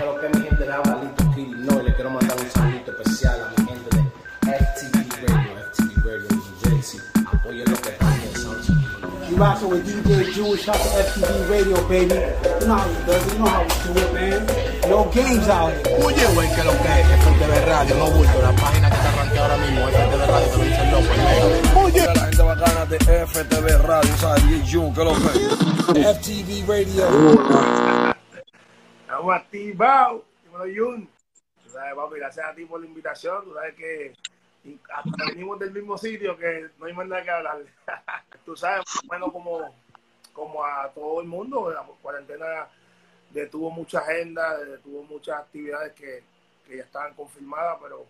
Pero que mi gente le habla Lito Kitty, no, y le quiero mandar un saludito especial a mi gente de FTV Radio, FTV Radio New Jersey. Apoyen lo que están pensando. You rockin' with DJ Jewish, shout to FTV Radio, baby. You know how we do it, you know how we do it, man. No games out here. Oye, güey, que lo que es FTV Radio, no bulto, la página que está arranqueada ahora mismo, FTV Radio, te lo dice el loco. Oye, la gente bacana de FTV Radio, ¿sabes? DJ que lo que es. FTV Radio. Estamos activados. Dímelo, gracias a ti por la invitación. Tú sabes que hasta venimos del mismo sitio que no hay más nada que hablar. Tú sabes, bueno, como, como a todo el mundo, la cuarentena detuvo mucha agenda, detuvo muchas actividades que, ya estaban confirmadas, pero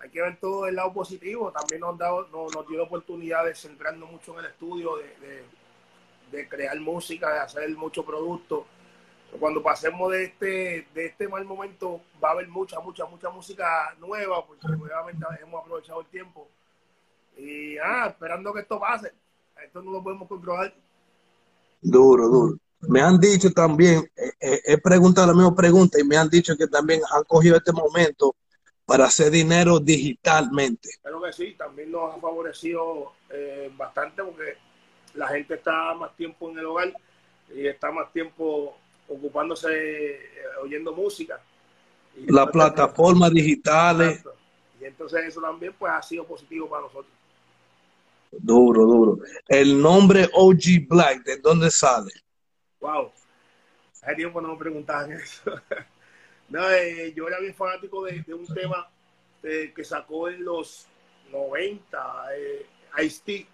hay que ver todo el lado positivo. También nos, dado, nos, nos dio la oportunidad de centrarnos mucho en el estudio, de, de, de crear música, de hacer mucho producto cuando pasemos de este de este mal momento va a haber mucha mucha mucha música nueva porque obviamente hemos aprovechado el tiempo y ah, esperando que esto pase esto no lo podemos controlar Duro, duro. Me han dicho también, eh, eh, he preguntado la misma pregunta y me han dicho que también han cogido este momento para hacer dinero digitalmente. Creo que sí, también nos ha favorecido eh, bastante porque la gente está más tiempo en el hogar y está más tiempo ocupándose, eh, oyendo música. Y Las plataformas digitales, exacto. Y entonces eso también pues ha sido positivo para nosotros. duro, duro. El nombre OG Black, ¿de dónde sale? Wow. Hace tiempo no me preguntaban eso. no, eh, yo era bien fanático de, de un tema eh, que sacó en los 90, eh, Ice-T,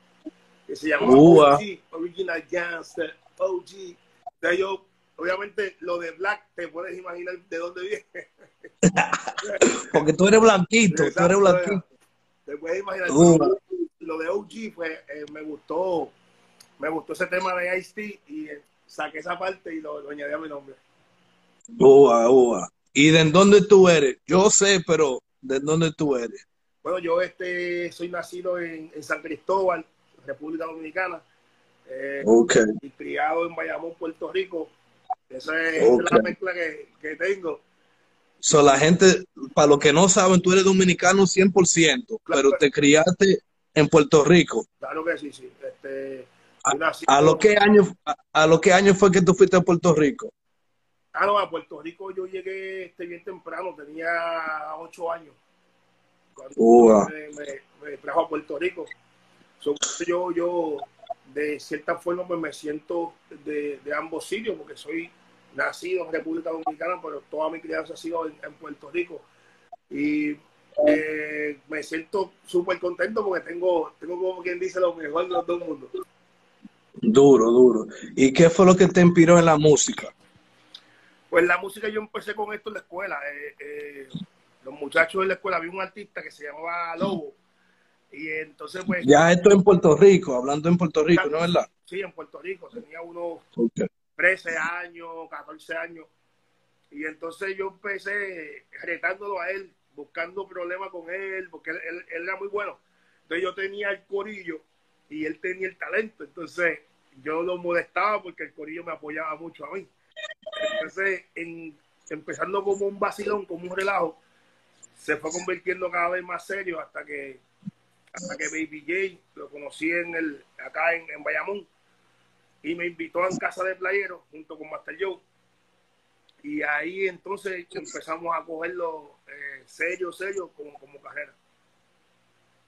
que se llama Ua. OG, Original Gangster, OG. Entonces yo, obviamente, lo de Black, te puedes imaginar de dónde viene. Porque tú eres blanquito, tú eres blanquito. Te puedes imaginar. Ua. Lo de OG fue, eh, me gustó, me gustó ese tema de Ice-T y eh, saqué esa parte y lo, lo añadí a mi nombre. Ua, ua. ¿Y de dónde tú eres? Yo sé, pero ¿de dónde tú eres? Bueno, yo este, soy nacido en, en San Cristóbal, República Dominicana, eh, Ok. y criado en Bayamón, Puerto Rico. Esa es, la mezcla que, que tengo. So, la gente, para los que no saben, tú eres dominicano 100%, pero te criaste en Puerto Rico. Claro que sí, sí. Este, A, a lo que año, a, a lo que año fue que tú fuiste a Puerto Rico? Ah, no, a Puerto Rico yo llegué este, bien temprano, tenía ocho años. Cuando Ua. me, me- me trajo a Puerto Rico. So, yo, yo, de cierta forma, pues me siento de, de ambos sitios, porque soy nacido en República Dominicana, pero toda mi crianza ha sido en, en Puerto Rico. Y eh, me siento súper contento porque tengo, tengo, como quien dice, lo mejor de los dos mundos. Duro, duro. ¿Y qué fue lo que te inspiró en la música? Pues la música yo empecé con esto en la escuela. eh, eh, los muchachos en la escuela, había un artista que se llamaba Lobo. Y entonces, pues, Ya esto en Puerto Rico, hablando en Puerto Rico, ¿no es verdad? sí, en Puerto Rico, tenía unos Ok. 13 años, 14 años. Y entonces yo empecé retándolo a él, buscando problemas con él, porque él, era muy bueno. Entonces yo tenía el corillo y él tenía el talento. Entonces yo lo molestaba porque el corillo me apoyaba mucho a mí. Entonces, en- empezando como un vacilón, como un relajo, se fue convirtiendo cada vez más serio hasta que hasta que Baby J lo conocí en el acá en, en Bayamón y me invitó a casa de playero junto con Master Joe y ahí entonces empezamos a cogerlo eh, serio, serio como, como carrera.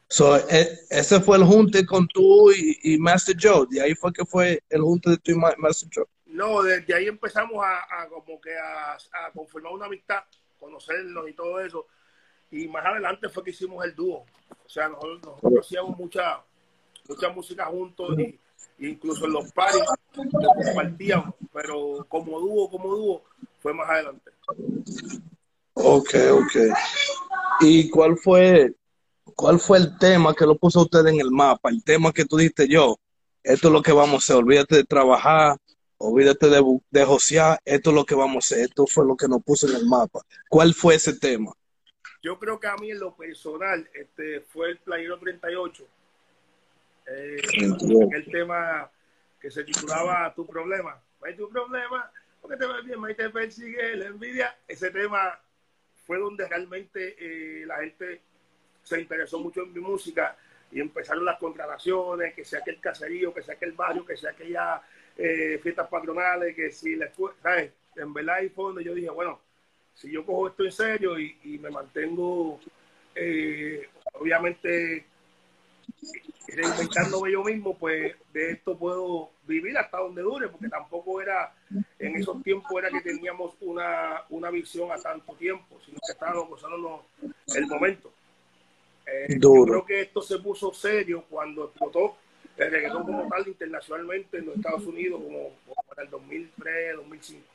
So, e- ese fue el junte con tú y, y Master Joe. De ahí fue que fue el junte de tú y Ma- Master Joe. No, desde ahí empezamos a, a como que a, a conformar una amistad, conocernos y todo eso. Y más adelante fue que hicimos el dúo. O sea, nosotros, nosotros hacíamos mucha, mucha música juntos y incluso en los paris lo compartíamos. Pero como dúo, como dúo, fue más adelante. Ok, ok. ¿Y cuál fue, cuál fue el tema que lo puso usted en el mapa? El tema que tú dijiste yo, esto es lo que vamos a hacer, olvídate de trabajar, olvídate de, de josear, esto es lo que vamos a hacer, esto fue lo que nos puso en el mapa. ¿Cuál fue ese tema? Yo creo que a mí en lo personal este, fue el Playero 38. Eh, el tema que se titulaba Tu problema. No hay tu problema, porque te ves bien, te persigue la envidia. Ese tema fue donde realmente eh, la gente se interesó mucho en mi música y empezaron las contrataciones, que sea aquel caserío, que sea aquel barrio, que sea aquella eh, fiestas patronales, que si la escuela, ¿sabes? En verdad ahí fue donde yo dije, bueno, si yo cojo esto en serio y, y me mantengo, eh, obviamente, reinventándome yo mismo, pues de esto puedo vivir hasta donde dure, porque tampoco era, en esos tiempos era que teníamos una, una visión a tanto tiempo, sino que estábamos gozándonos el momento. Eh, yo creo que esto se puso serio cuando explotó el reggaetón como tal internacionalmente en los Estados Unidos, como, en el 2003, 2005.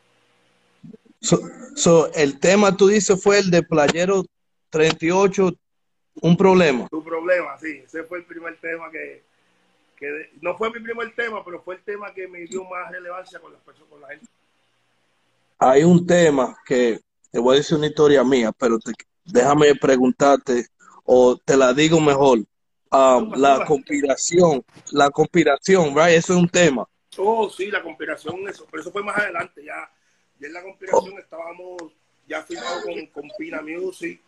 So, so, el tema, tú dices, fue el de Playero 38, un problema. Un problema, sí. Ese fue el primer tema que, que, no fue mi primer tema, pero fue el tema que me dio más relevancia con las personas, con la gente. Hay un tema que te voy a decir una historia mía, pero te, déjame preguntarte, o te la digo mejor. Um, la conspiración, la conspiración, right? Eso es un tema. Oh, sí, la conspiración, eso, pero eso fue más adelante, ya, ya en la conspiración oh. estábamos ya firmados con, con Pina Music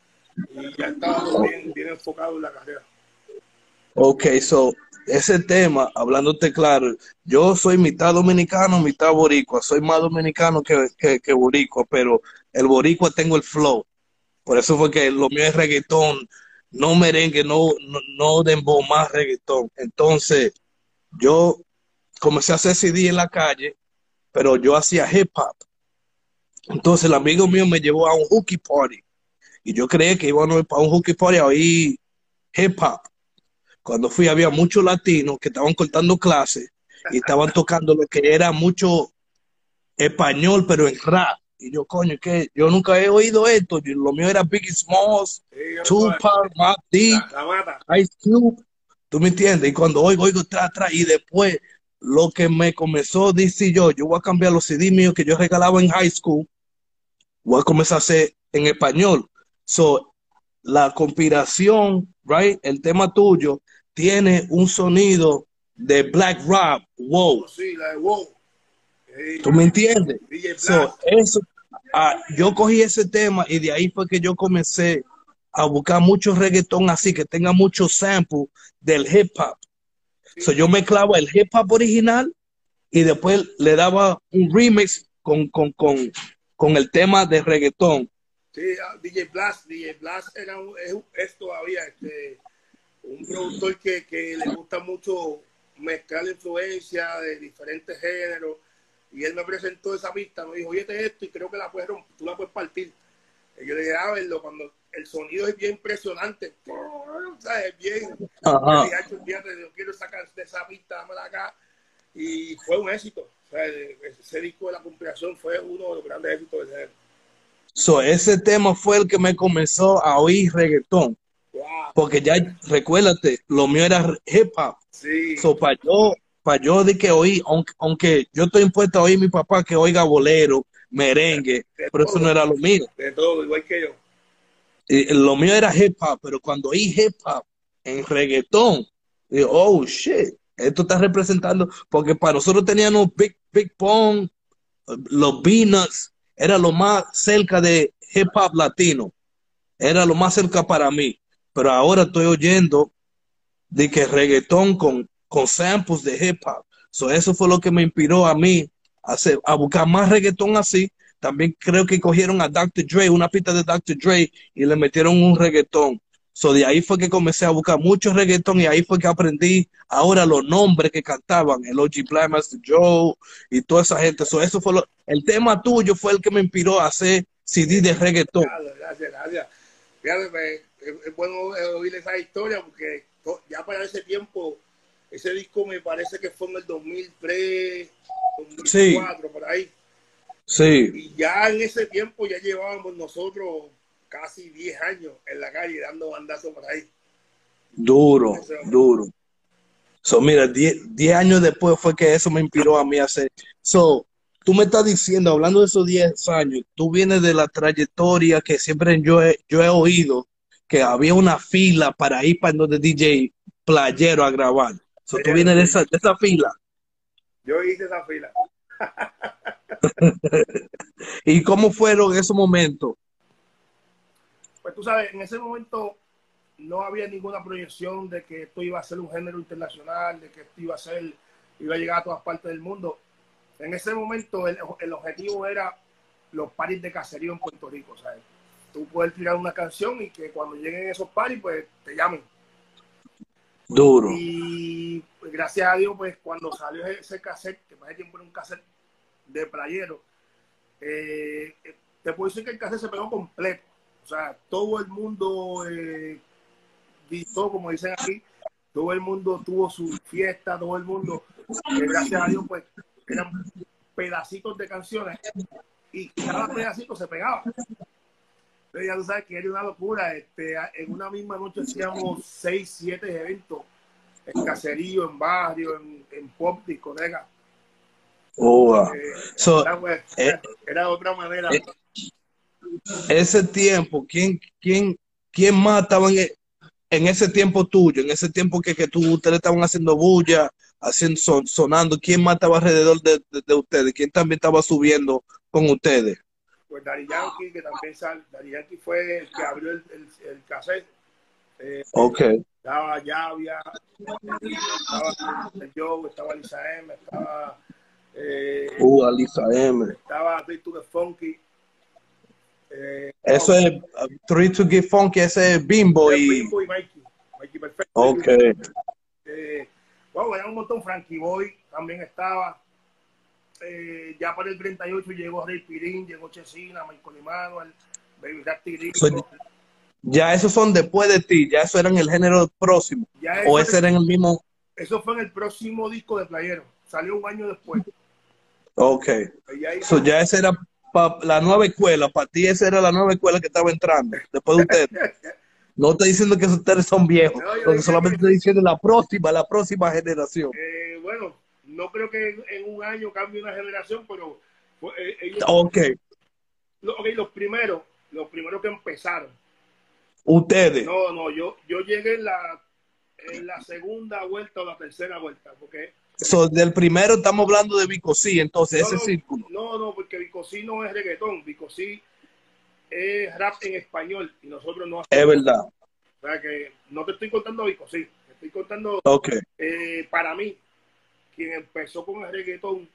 y ya estábamos bien, bien en la carrera. Ok, so, ese tema, hablándote claro, yo soy mitad dominicano, mitad boricua, soy más dominicano que, que, que boricua, pero el boricua tengo el flow. Por eso fue que lo mío es reggaetón, no merengue, no, no, no dembow, más reggaetón. Entonces, yo comencé a hacer CD en la calle, pero yo hacía hip hop. Entonces, el amigo mío me llevó a un hooky party. Y yo creí que íbamos a un hooky party a oír hip hop. Cuando fui, había muchos latinos que estaban cortando clases y estaban tocando lo que era mucho español, pero en rap. Y yo, coño, que yo nunca he oído esto. Lo mío era Biggie Smalls, sí, Tupac, Mobb Deep, Ice Cube. ¿Tú me entiendes? Y cuando oigo, oigo, atrás, atrás. Y después, lo que me comenzó, dice yo, yo voy a cambiar los CD míos que yo regalaba en high school. Voy a comenzar a hacer en español. So, la conspiración, right? El tema tuyo tiene un sonido de Black Rob. Wow. Oh, sí, la de wow. ¿Tú me entiendes? So, eso, uh, yo cogí ese tema y de ahí fue que yo comencé a buscar mucho reggaetón así, que tenga mucho sample del hip hop. Sí. So, yo mezclaba el hip hop original y después le daba un remix con, con, con, con el tema de reggaetón. Sí, uh, DJ Blast, DJ Blast era un, es, es, todavía este, un productor que, que le gusta mucho mezclar influencia de diferentes géneros y él me presentó esa pista, me dijo, oye, esto y creo que la puedes tú la puedes partir. Y yo le dije, a verlo, cuando el sonido es bien impresionante, Es bien, Ajá. yo quiero sacar de esa pista, dámela acá. Y fue un éxito. O sea, ese disco de la compilación fue uno de los grandes éxitos de ese So, ese tema fue el que me comenzó a oír reggaetón. Wow. Porque ya, recuérdate, lo mío era hip hop. Sí. So, para yo para yo de que oí, aunque, aunque, yo estoy impuesto a oír mi papá que oiga bolero, merengue, de pero todo, eso no era lo mío. De todo, igual que yo. Y lo mío era hip hop, pero cuando oí hip hop en reggaetón, digo, oh shit, esto está representando, porque para nosotros teníamos Big, Big Pong, los Beanuts, era lo más cerca de hip hop latino, era lo más cerca para mí, pero ahora estoy oyendo de que reggaetón con con samples de hip hop. So, eso fue lo que me inspiró a mí a, hacer, a buscar más reggaetón así. También creo que cogieron a Dr. Dre, una pista de Dr. Dre, y le metieron un reggaetón. So, de ahí fue que comencé a buscar mucho reggaetón y ahí fue que aprendí ahora los nombres que cantaban, el OG Black Master Joe y toda esa gente. So, eso fue lo, el tema tuyo fue el que me inspiró a hacer CD de reggaetón. Gracias, gracias. Fíjate, es bueno oír esa historia porque ya para ese tiempo ese disco me parece que fue en el 2003, 2004, sí. por ahí. Sí. Y ya en ese tiempo ya llevábamos nosotros casi 10 años en la calle dando bandazos por ahí. Duro, duro. So, mira, 10 años después fue que eso me inspiró a mí a hacer. So, tú me estás diciendo, hablando de esos 10 años, tú vienes de la trayectoria que siempre yo he, yo he oído, que había una fila para ir para donde DJ Playero a grabar. So, tú vienes de esa, de esa fila. Yo hice esa fila. ¿Y cómo fueron esos momentos? Tú sabes, en ese momento no había ninguna proyección de que esto iba a ser un género internacional, de que esto iba a ser, iba a llegar a todas partes del mundo. En ese momento el, el objetivo era los paris de caserío en Puerto Rico, ¿sabes? Tú puedes tirar una canción y que cuando lleguen esos paris, pues te llamen. Duro. Y pues, gracias a Dios, pues cuando salió ese cassette, que más tiempo era un cassette de playero, eh, te puedo decir que el cassette se pegó completo. O sea, todo el mundo eh, gritó, como dicen aquí, todo el mundo tuvo su fiesta, todo el mundo, eh, gracias a Dios, pues eran pedacitos de canciones y cada pedacito se pegaba. Entonces ya tú sabes que era una locura. Este, en una misma noche hacíamos seis, siete eventos en caserío, en barrio, en, en pop, discoteca. Oh, wow. Eh, So, era, pues, eh, era otra manera. eh, ese tiempo, ¿quién, quién, quién más estaba en, e- en ese tiempo tuyo, en ese tiempo que, que tú, ustedes estaban haciendo bulla, haciendo, son- sonando, quién más estaba alrededor de, de- de ustedes? ¿Quién también estaba subiendo con ustedes? Pues Dari Yankee, que también sal, Dari Yankee fue el que abrió el, el, el cassette. Eh, Ok, estaba Llavia, estaba el Joe, estaba Lisa M, estaba, eh, uh, Alisa M. estaba Three to the Funky. Eh, Eso es uh, Three to Get Funky, ese es Bimbo y... Bimbo y Mikey. Mikey Perfecto. Ok, Eh, wow, era un montón. Frankie Boy también estaba. Eh, ya para el 38 llegó Rey Pirín, llegó Chesina, Michael Emanuel, Baby Rasty ya esos son después de ti, ya eso era en el género próximo, Ya o ese era en el mismo... eso fue en el próximo disco de Playero. Salió un año después. Ok, ahí- so ya esa era pa- la nueva escuela, para ti esa era la nueva escuela que estaba entrando, después de ustedes. No estoy diciendo que ustedes son viejos, No, solamente que- estoy diciendo la próxima, la próxima generación. eh, bueno, no creo que en, en un año cambie una generación, pero eh, ellos, Ok, lo- ok, los primeros, los primeros que empezaron. ustedes. No, no, yo, yo llegué en la, en la segunda vuelta o la tercera vuelta, porque So, del primero estamos hablando de Vicosí, entonces, No, ese no, círculo. No, no, porque Vicosí no es reggaetón, Vicosí es rap en español y nosotros no Es hacemos. verdad. O sea que no te estoy contando Vicosí, te estoy contando, eh, para mí, quien empezó con el reggaetón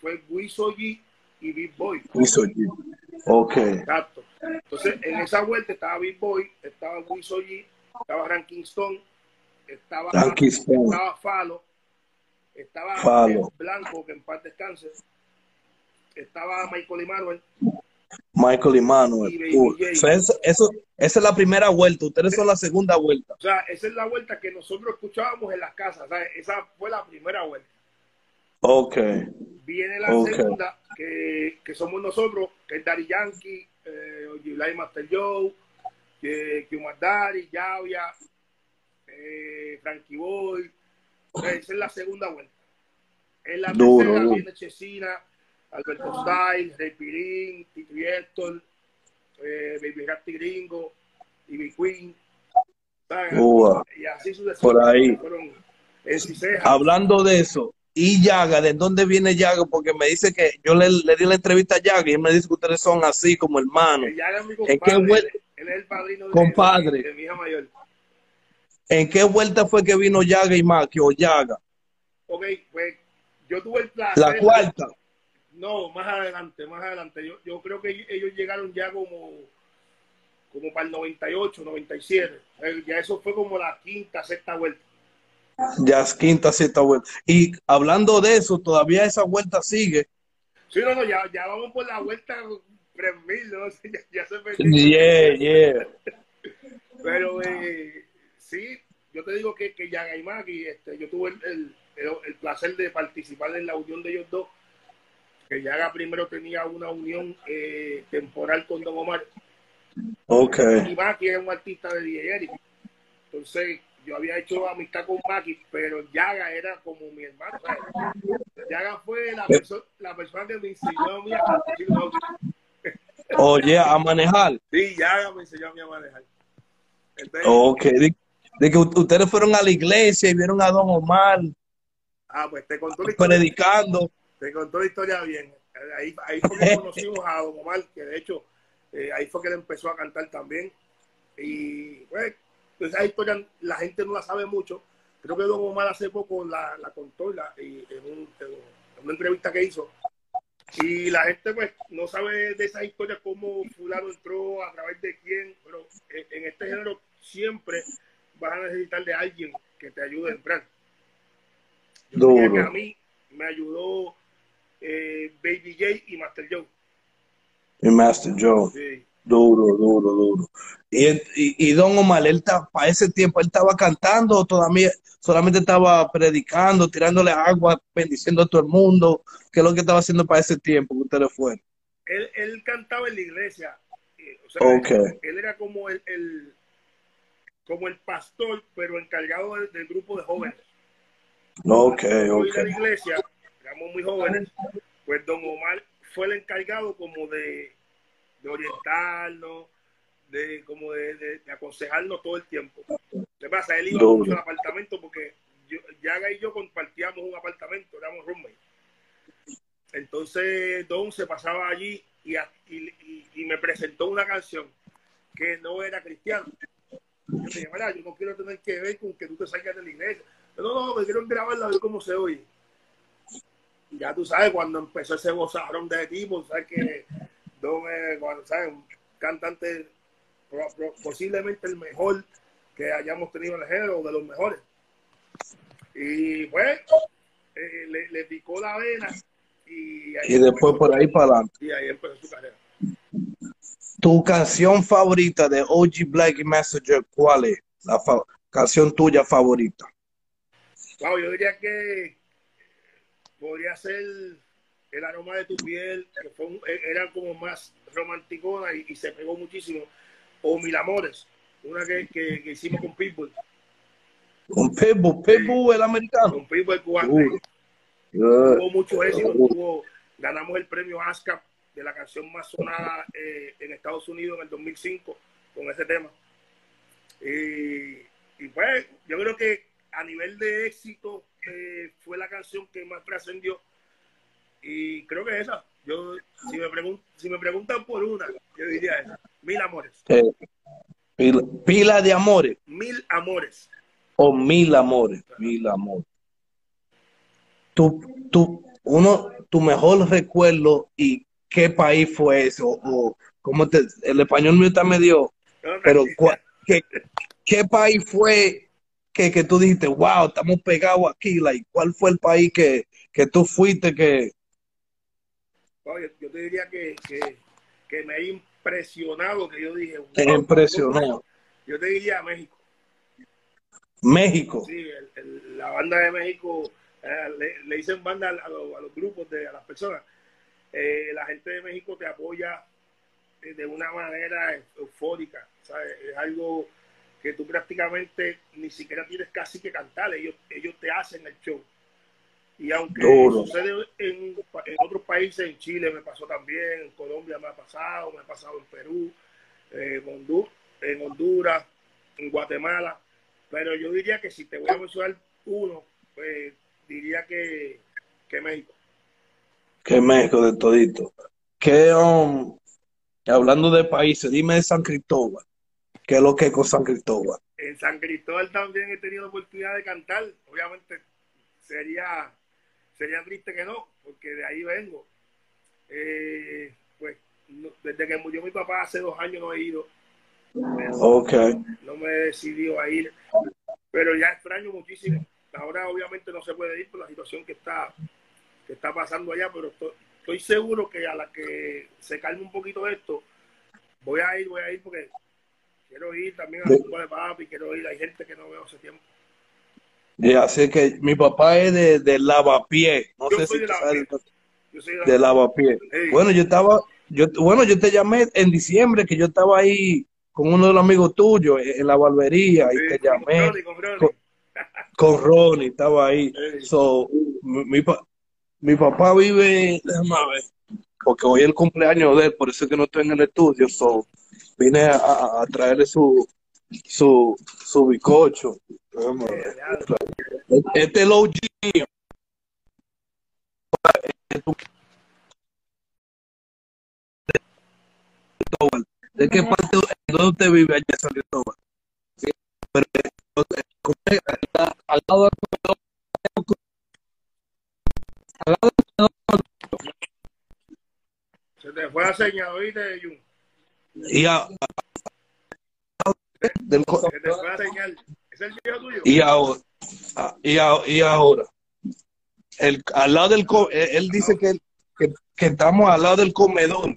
fue Wiso G y Big Boy. Wiso G. ok, Exacto. Entonces, en esa vuelta estaba Big Boy, estaba Wiso G, estaba Ranking Stone, estaba, estaba Falo, estaba Falo. Blanco, que en paz descanse, estaba Michael Emanuel, Michael y Manuel. Y Baby Uh, J. so, eso, eso- esa es la primera vuelta, ustedes son la segunda vuelta. O sea, esa es la vuelta que nosotros escuchábamos en las casas. ¿sabes? Esa fue la primera vuelta. Ok, Viene la segunda, que, que somos nosotros, que es Daddy Yankee, eh, Master Joe, que, que Umar Yavia, eh, Frankie Boy. Esa es la segunda vuelta. En la Duro, tercera duro. viene Chesina, Alberto Style, Rey Pirín, Titi Héctor, eh, Baby Rasty Gringo, Ivy Queen. ¿sabes? Ua. Y así sucesivamente. Por ahí. Fueron en Ciceja. hablando de eso, y Yaga, ¿de dónde viene Yaga? Porque me dice que yo le, le di la entrevista a Yaga y él me dice que ustedes son así como hermanos. Que ya era mi ¿En qué compadre, él, él es el padrino de, Compadre. de mi hija mayor. ¿En qué vuelta fue que vino Yaga y Maki o Yaga? Ok, pues yo tuve el placer. La cuarta. No, más adelante, más adelante. Yo, yo creo que ellos llegaron ya como, como para el 98, 97. Eh, Ya eso fue como la quinta, sexta vuelta. Ya es quinta, sexta vuelta. Y hablando de eso, todavía esa vuelta sigue. Sí, no, no, ya, ya vamos por la vuelta 3000, ¿no? Ya, ya se perdió. Yeah, yeah. Pero eh, sí, yo te digo que, que Yaga y Maki, este, yo tuve el, el- el- el placer de participar en la unión de ellos dos. Que Yaga primero tenía una unión eh, temporal con Don Omar Ok. y Maki era un artista de DJ Eric. Entonces yo había hecho amistad con Maki, pero Yaga era como mi hermano. ¿sabes? Yaga fue la, perso- la persona que me enseñó a mí a. Oye, a manejar. Sí, Yaga me enseñó a mí a manejar. Entonces, Ok. De, que ustedes fueron a la iglesia y vieron a Don Omar ah, pues te contó la historia. predicando. Te contó la historia bien. Ahí, ahí fue que conocimos a Don Omar, que de hecho eh, ahí fue que él empezó a cantar también. Y pues, pues, esa historia la gente no la sabe mucho. Creo que Don Omar hace poco la, la contó la, y en, un, en, una entrevista que hizo. Y la gente pues no sabe de esa historia cómo fulano entró, a través de quién, pero en este género siempre vas a necesitar de alguien que te ayude entrar. Yo diría que a mí me ayudó eh, Baby J y Master Joe. Y Master Joe. Sí. Duro, duro, duro. Y, y, y Don Omar, él para ese tiempo, él estaba cantando o todavía solamente estaba predicando, tirándole agua, bendiciendo a todo el mundo. ¿Qué es lo que estaba haciendo para ese tiempo que ustedes fueron? Él, él cantaba en la iglesia. O sea, okay. él, él, era como el, el, como el pastor, pero encargado del, del grupo de jóvenes. Ok, ok. a la iglesia, éramos muy jóvenes, pues Don Omar fue el encargado como de, de orientarnos, de como de, de, de, aconsejarnos todo el tiempo. ¿Qué pasa? Él iba mucho al apartamento porque yo, Yaga y yo compartíamos un apartamento, éramos roommates. Entonces Don se pasaba allí y, y, y, me presentó una canción que no era cristiana. Yo le dije, mira, yo no quiero tener que ver con que tú te salgas de la iglesia. Pero no, no, me quiero grabarla a ver cómo se oye. Y ya tú sabes, cuando empezó ese bozarrón de tipo, sabes que Don cuando, ¿sabes? un cantante posiblemente el mejor que hayamos tenido en el género, de los mejores. Y pues, eh, le, le, picó la vena. Y, y después por ahí para adelante. Y ahí empezó su carrera. ¿Tu canción favorita de OG Black Messenger cuál es? La canción tuya favorita. Wow, yo diría que podría ser El aroma de tu piel, que fue un, era como más romanticona y, y, se pegó muchísimo. O Mil Amores, una que, que, que hicimos con Pitbull. Con Pitbull, Pitbull el americano. Con Pitbull el cubano. Tuvo mucho éxito, tuvo, ganamos el premio ASCAP de la canción más sonada eh, en Estados Unidos en el 2005 con ese tema. Y, y pues yo creo que a nivel de éxito eh, fue la canción que más trascendió y creo que esa. Yo, si me, pregun si me preguntan por una, yo diría esa. Mil amores. Eh, pila, pila, de amores. Mil amores. O mil amores. Mil amores. Tu, tu, uno, tu mejor recuerdo y qué país fue eso. O, cómo te, el español mío está medio. Pero, ¿qué, ¿qué país fue que, que tú dijiste, wow, estamos pegados aquí? Like, ¿Cuál fue el país que, que tú fuiste que, yo, te diría que, que, que, me ha impresionado, que yo dije. Wow, Te impresionó. Yo te diría México. México. Sí, el, el, la banda de México, eh, le, le, dicen banda a, los, a los grupos, de, a las personas. Eh, la gente de México te apoya de una manera eufórica. ¿sabes? Es algo que tú prácticamente ni siquiera tienes casi que cantar, ellos, ellos te hacen el show. Y aunque Duro. sucede en, en, otros países, en Chile me pasó también, en Colombia me ha pasado, me ha pasado en Perú, eh, en, Honduras, en Honduras, en Guatemala, pero yo diría que si te voy a mencionar uno, pues diría que, que México. Que México de todito. Que, um, hablando de países, dime de San Cristóbal. ¿Qué es lo que es con San Cristóbal? En San Cristóbal también he tenido la oportunidad de cantar. Obviamente sería sería triste que no, porque de ahí vengo. Eh, pues no, desde que murió mi papá hace dos años no he ido. Ok. No me he decidido a ir, pero ya extraño muchísimo. Ahora obviamente no se puede ir por la situación que está, que está pasando allá, pero estoy, estoy seguro que a la que se calme un poquito esto, voy a ir, voy a ir porque quiero ir también a la de papi, quiero ir, hay gente que no veo hace tiempo. Y así que mi papá es de, de lavapié. No yo sé si de sabes. Yo soy De lavapié. Bueno, yo estaba, yo, bueno, yo te llamé en diciembre que yo estaba ahí con uno de los amigos tuyos en la barbería y Sí, te con llamé Ronnie, con Ronnie. con, con Ronnie, estaba ahí. So, mi, mi, mi papá vive, déjame ver, porque hoy es el cumpleaños de él, por eso es que no estoy en el estudio, so, vine a, traerle su, su, su bicocho. Este es el OG. ¿De qué parte dónde usted vive allá en San Cristóbal? Pero, eh, eh, eh, al lado Y a, del, Se te fue la señal. ¿Es el viejo tuyo? Y ahora, y, a, y ahora el, al lado del, él dice que, que, que estamos al lado del comedor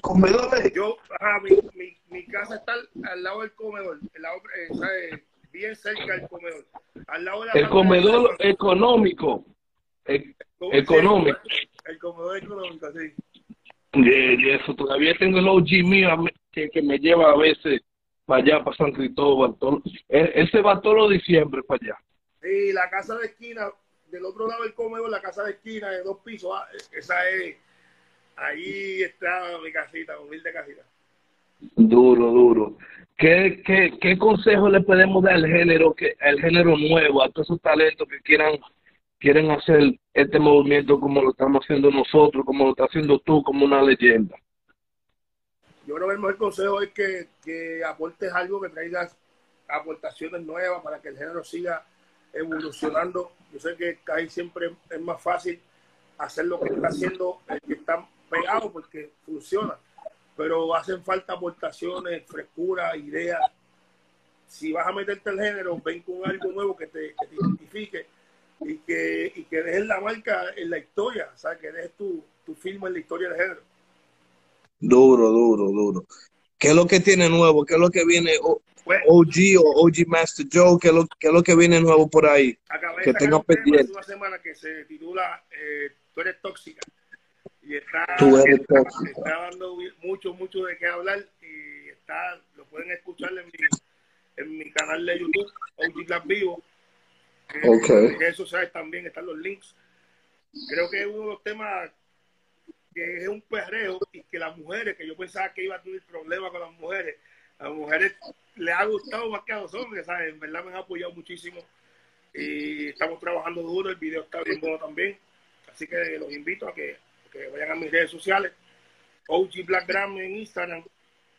comedor Yo, ajá, mi, mi, mi, casa está al, lado del comedor, el lado, eh, bien cerca del comedor. Al lado de la el comedor económico. E, económico. El comedor económico, sí. Y, eso, todavía tengo el OG mío que, que me lleva a veces para allá, para San Cristóbal. Todo, él, se va todos los diciembre para allá. Y la casa de esquina, del otro lado del comedor, la casa de esquina de dos pisos, ah, esa es ahí está mi casita, humilde casita. Duro, duro. ¿Qué, qué, qué consejo le podemos dar al género, que, al género nuevo, a todos esos talentos que quieran quieren hacer este movimiento como lo estamos haciendo nosotros, como lo está haciendo tú, como una leyenda? Yo creo que el mejor consejo es que, que aportes algo, que traigas aportaciones nuevas para que el género siga evolucionando. Yo sé que ahí siempre es más fácil hacer lo que está haciendo el que está pegado porque funciona, pero hacen falta aportaciones, frescura, ideas. Si vas a meterte al género, ven con algo nuevo que te, identifique y que, y que dejes la marca en la historia, o sea, que dejes tu, tu firma en la historia del género. Duro, duro, duro. ¿Qué es lo que tiene nuevo? ¿Qué es lo que viene OG o OG Master Joe? ¿Qué es lo, qué es lo que viene nuevo por ahí? Acabé que tengo pendiente. una semana que se titula eh, Tú eres tóxica y está, está, dando mucho, mucho de qué hablar y está, lo pueden escuchar en mi, en mi canal de YouTube, OG Black Vivo. Okay. En redes sociales también están los links. Creo que es uno de los temas que es un perreo y que las mujeres, que yo pensaba que iba a tener problemas con las mujeres, las mujeres les ha gustado más que a los hombres, ¿sabes? En verdad me han apoyado muchísimo y estamos trabajando duro, el video está bien bueno también, así que los invito a que que vayan a mis redes sociales, OG Blackgram en Instagram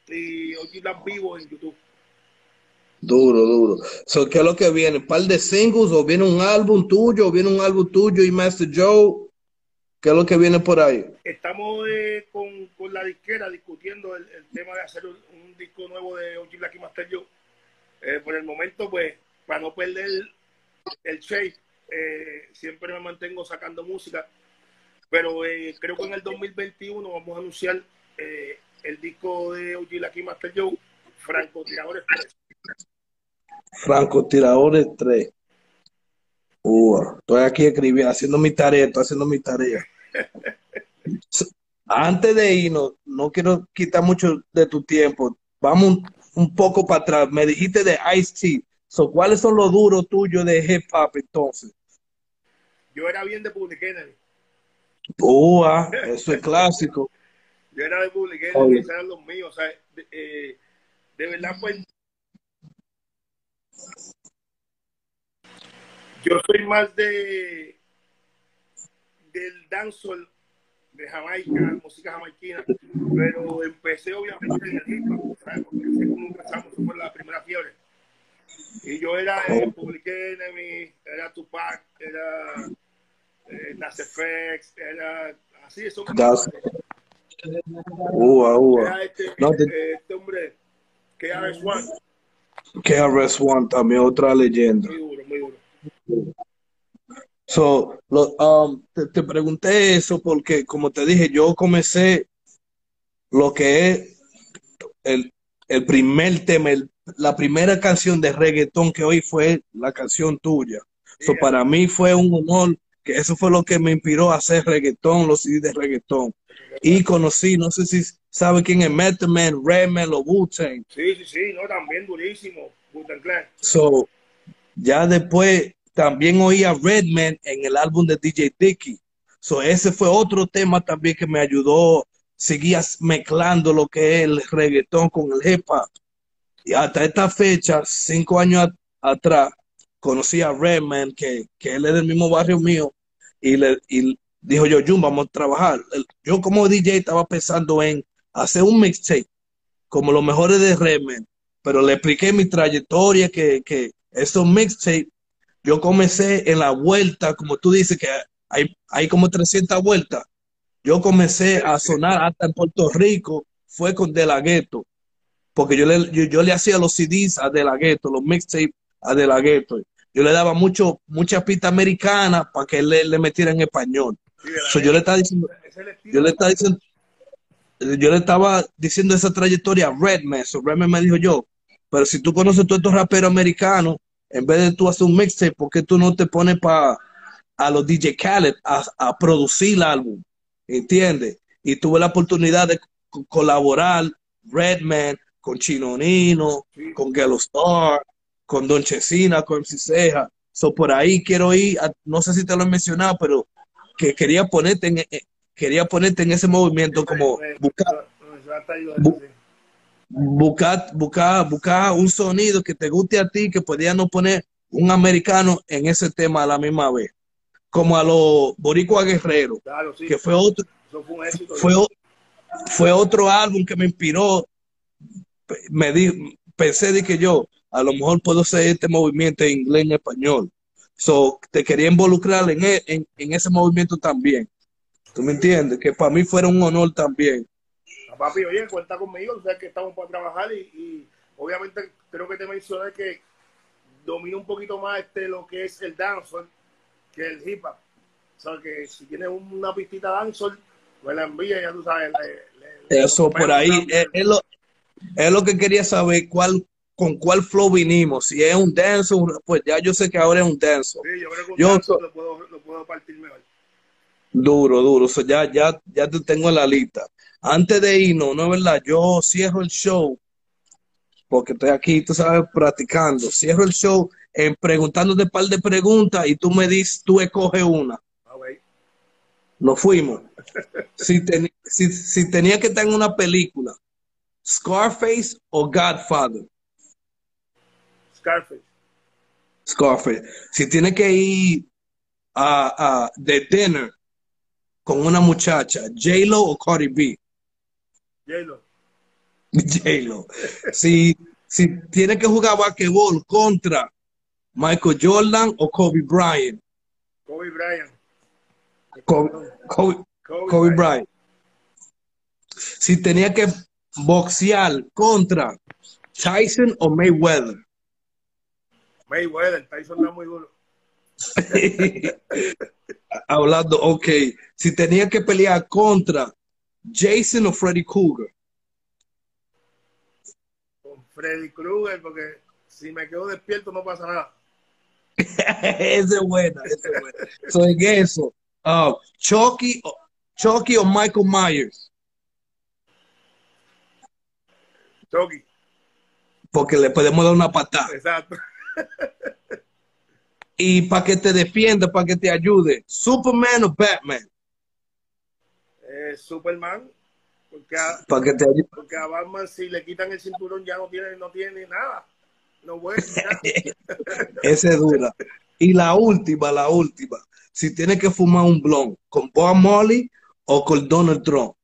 y OG Black Vivo en YouTube. Duro, duro. So, ¿Qué es lo que viene? ¿Un par de singles o viene un álbum tuyo o viene un álbum tuyo y Master Joe? ¿Qué es lo que viene por ahí? Estamos eh, con, con, la disquera discutiendo el, tema de hacer un, disco nuevo de OG Black y Master Joe. Eh, por el momento, pues, para no perder el, shape, eh, siempre me mantengo sacando música pero eh, creo que en el 2021 vamos a anunciar eh, el disco de OG Lucky Master Joe, Franco Tiradores 3. Franco Tiradores 3. Uh, estoy aquí escribiendo, haciendo mi tarea, estoy haciendo mi tarea. Antes de irnos, no quiero quitar mucho de tu tiempo. Vamos un, poco para atrás. Me dijiste de Ice-T. So, ¿Cuáles son los duros tuyos de hip hop entonces? Yo era bien de Public Enemy. Eso es clásico. Yo era de publiqué, esos eran los míos. O sea, de, eh, de verdad, pues. Yo soy más de. del dancehall de Jamaica, música jamaiquina, pero empecé obviamente en el hip hop, ¿sabes? Porque como empezamos, fue la primera fiebre. Y yo era el Public Enemy, era Tupac, era eh, NASFX, era así, eso. Ua, ua. Era este, no, te... este hombre, KRS-One. KRS-One también, otra leyenda. Muy duro, muy duro. So, lo, um, te, te, pregunté eso porque, como te dije, yo comencé lo que es el, el primer tema, el, la primera canción de reggaetón que hoy fue la canción tuya. So, para mí fue un honor que eso fue lo que me inspiró a hacer reggaetón, los CDs de reggaetón. Y conocí, no sé si sabe quién es Method Man, Redman o Wu-Tang. Sí, sí, sí, no, también durísimo, Wu-Tang Clan. So, ya después también oí a Redman en el álbum de DJ Dicky. So, ese fue otro tema también que me ayudó, seguía mezclando lo que es el reggaetón con el hip hop. Y hasta esta fecha, cinco años atrás, conocí a Redman, que, que él es del mismo barrio mío, y le y dijo yo, Jun, vamos a trabajar. Yo como DJ estaba pensando en hacer un mixtape como los mejores de Redman, pero le expliqué mi trayectoria, que, que estos mixtapes, yo comencé en la vuelta, como tú dices, que hay, hay como 300 vueltas. Yo comencé a sonar hasta en Puerto Rico, fue con De La Ghetto, porque yo le, yo, yo le hacía los CDs a De La Ghetto, los mixtapes a De La Ghetto. Yo le daba mucho, mucha pista americana para que él le, le metiera en español. Sí, So, yo le estaba diciendo, yo le estaba diciendo, yo le estaba diciendo esa trayectoria a Redman. So Redman me dijo yo, pero si tú conoces todos estos raperos americanos, en vez de tú hacer un mixtape, ¿por qué tú no te pones para a los DJ Khaled a, producir el álbum? ¿Entiendes? Y tuve la oportunidad de co- colaborar Redman con Chino Nino, con Gelo Star, con Don Chesina, con MC Ceja. So por ahí quiero ir, no sé si te lo he mencionado, pero que quería ponerte en, quería ponerte en ese movimiento como buscar buscar, buscar, buscar un sonido que te guste a ti, que podía no poner un americano en ese tema a la misma vez. Como a los Boricua Guerrero, Claro, sí. que fue otro, fue un éxito. fue, otro álbum que me inspiró. Me di, pensé de que yo a lo mejor puedo hacer este movimiento en inglés y en español. So, te quería involucrar en, e- en, en ese movimiento también. ¿Tú me entiendes? Que para mí fuera un honor también. A papi, oye, cuenta conmigo, o sea que estamos para trabajar y, y obviamente creo que te mencioné que domino un poquito más este lo que es el dancehall que el hip hop. O sea que si tienes una pistita dancehall, me la envía, ya tú sabes. le- le- Eso por ahí es, es lo, es lo que quería saber cuál con cuál flow vinimos. Si es un dance, pues ya yo sé que ahora es un dance. Sí, yo creo que un Yo- dancehall lo puedo, lo puedo partir mejor. Duro, duro. Ya, ya, ya te tengo en la lista. Antes de irnos, no es verdad, yo cierro el show, porque estoy aquí, tú sabes, practicando. Cierro el show en preguntándote un par de preguntas y tú me dices, tú escoges una. Ah, ok. Nos fuimos. Si, teni- si, si tenía que estar en una película, Scarface o Godfather. Scarface. Scarface. Si tiene que ir a, a de dinner con una muchacha, J-Lo o Cardi B. J-Lo. J-Lo. Si, si tiene que jugar basquetbol contra Michael Jordan o Kobe Bryant. Kobe Bryant. Kobe, Kobe- Kobe, Kobe Bryant. Bryant. Si tenía que boxear contra Tyson o Mayweather. Mayweather, Tyson está muy duro. Hablando, ok. Si tenía que pelear contra Jason o Freddy Krueger. Con Freddy Krueger, porque si me quedo despierto no pasa nada. esa es buena, esa es buena. So, en eso, uh, Chucky, Chucky o Michael Myers, Chucky. porque le podemos dar una patada. Exacto. Y para que te defienda, para que te ayude, Superman o Batman, Eh, Superman, porque a, para que te ayude. porque a Batman si le quitan el cinturón ya no tiene, no tiene nada. No vuelve. Esa es dura. Y la última, la última, si tienes que fumar un blon, con Bob Molly o con Donald Trump.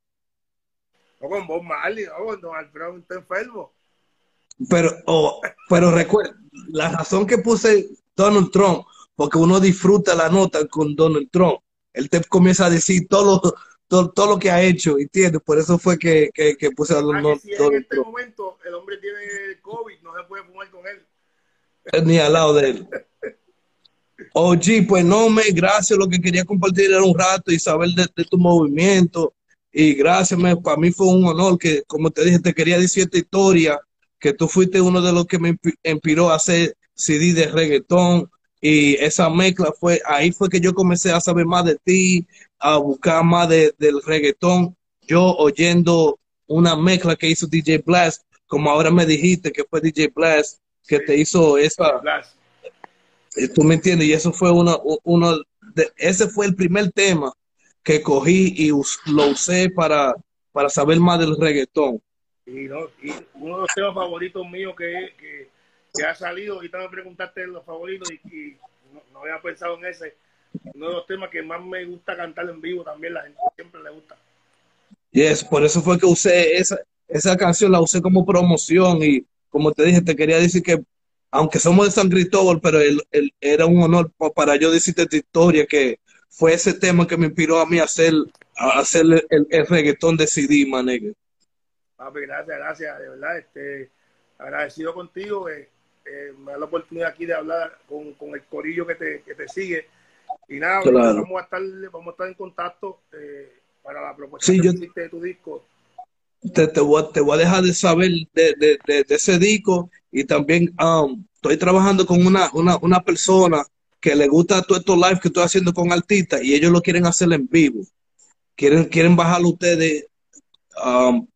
No con Bob Marley, no, con Donald Trump está enfermo. Pero, oh, pero recuerda, la razón que puse Donald Trump, porque uno disfruta la nota con Donald Trump. Él te comienza a decir todo lo, todo, todo lo que ha hecho, ¿entiendes? Por eso fue que, que, que puse a Ah, Donald, que si en este Trump momento el hombre tiene COVID, no se puede fumar con él. ni al lado de él. OG, pues no, me, gracias. Lo que quería compartir era un rato y saber de, de tu movimiento. Y gracias, me, para mí fue un honor que, como te dije, te quería decir esta historia, que tú fuiste uno de los que me inspi- inspiró a hacer CD de reggaetón. Y esa mezcla fue, ahí fue que yo comencé a saber más de ti, a buscar más de, del reggaetón. Yo oyendo una mezcla que hizo DJ Blast, como ahora me dijiste que fue DJ Blast que te hizo esa, eh, tú me entiendes, y eso fue uno, uno de, ese fue el primer tema que cogí y us- lo usé para, para saber más del reggaetón. Y, no, y uno de los temas favoritos míos que, que, que ha salido, ahorita me preguntaste los favoritos y, y no, no había pensado en ese. Uno de los temas que más me gusta cantar en vivo también, la gente siempre le gusta. Yes, por eso fue que usé esa, esa canción la usé como promoción y como te dije, te quería decir que aunque somos de San Cristóbal, pero él, era un honor para yo decirte esta historia, que fue ese tema que me inspiró a mí a hacer, a hacer el, el, reggaetón de CD, manegue. Papi, gracias, gracias, de verdad, este, agradecido contigo, eh, eh, me da la oportunidad aquí de hablar con, con el corillo que te, que te sigue. Y nada, vamos, a estar, vamos a estar en contacto eh, para la propuesta de tu disco. Te, te, voy a, te voy a dejar de saber de, de, de, ese disco y también um, estoy trabajando con una, una, una persona que le gusta todo estos live que estoy haciendo con artistas y ellos lo quieren hacer en vivo. Quieren, quieren bajarlo ustedes, um,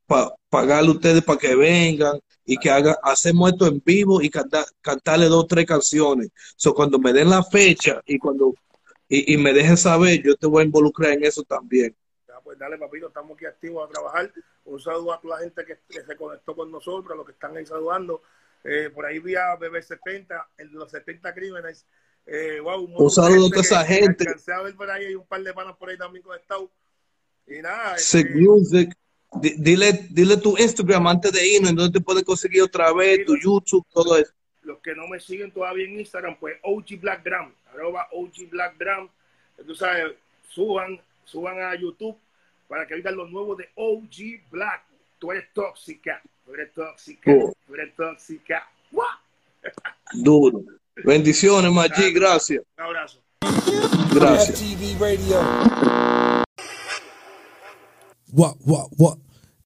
pagarle ustedes para que vengan y que haga, hacemos esto en vivo y cantarle dos o tres canciones. So, cuando me den la fecha y cuando y, y, me dejen saber, yo te voy a involucrar en eso también. Ya, pues dale, papito, estamos aquí activos a trabajar. Un saludo a toda la gente que, se conectó con nosotros, a los que están ahí saludando. Eh, por ahí vi a Bebé 70, en los 70 crímenes. Eh, wow, un, saludo a toda esa gente. A ver por ahí, hay un par de panas por ahí también conectados. Y nada. Sick este, Music. Dile, dile tu Instagram antes de irnos, en donde te puedes conseguir otra vez, tu YouTube, todo eso. Los que no me siguen todavía en Instagram, pues OG Blackgram, arroba OG Blackgram. Tú sabes, suban, suban a YouTube para que vean los nuevos de OG Black. Tú eres tóxica, tú eres tóxica, tú eres tóxica. Duro. Bendiciones, Maggi, gracias. Un abrazo. Gracias. What, what, what?